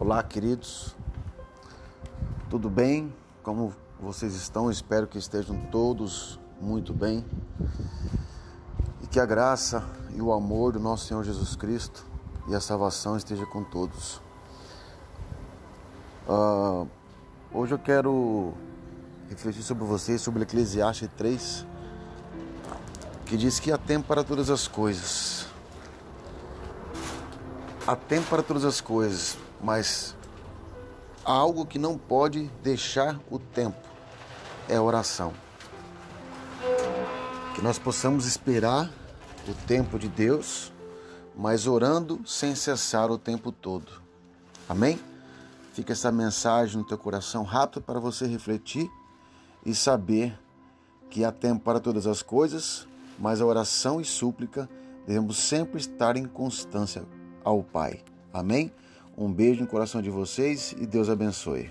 Olá, queridos. Tudo bem? Como vocês estão? Espero que estejam todos muito bem. E que a graça e o amor do nosso Senhor Jesus Cristo e a salvação esteja com todos. Uh, hoje eu quero refletir sobre vocês sobre Eclesiastes 3, que diz que há tempo para todas as coisas. Há tempo para todas as coisas, mas há algo que não pode deixar o tempo: é a oração. Que nós possamos esperar o tempo de Deus, mas orando sem cessar o tempo todo. Amém? Fica essa mensagem no teu coração rápido para você refletir e saber que há tempo para todas as coisas, mas a oração e súplica devemos sempre estar em constância ao Pai. Amém? Um beijo no coração de vocês e Deus abençoe.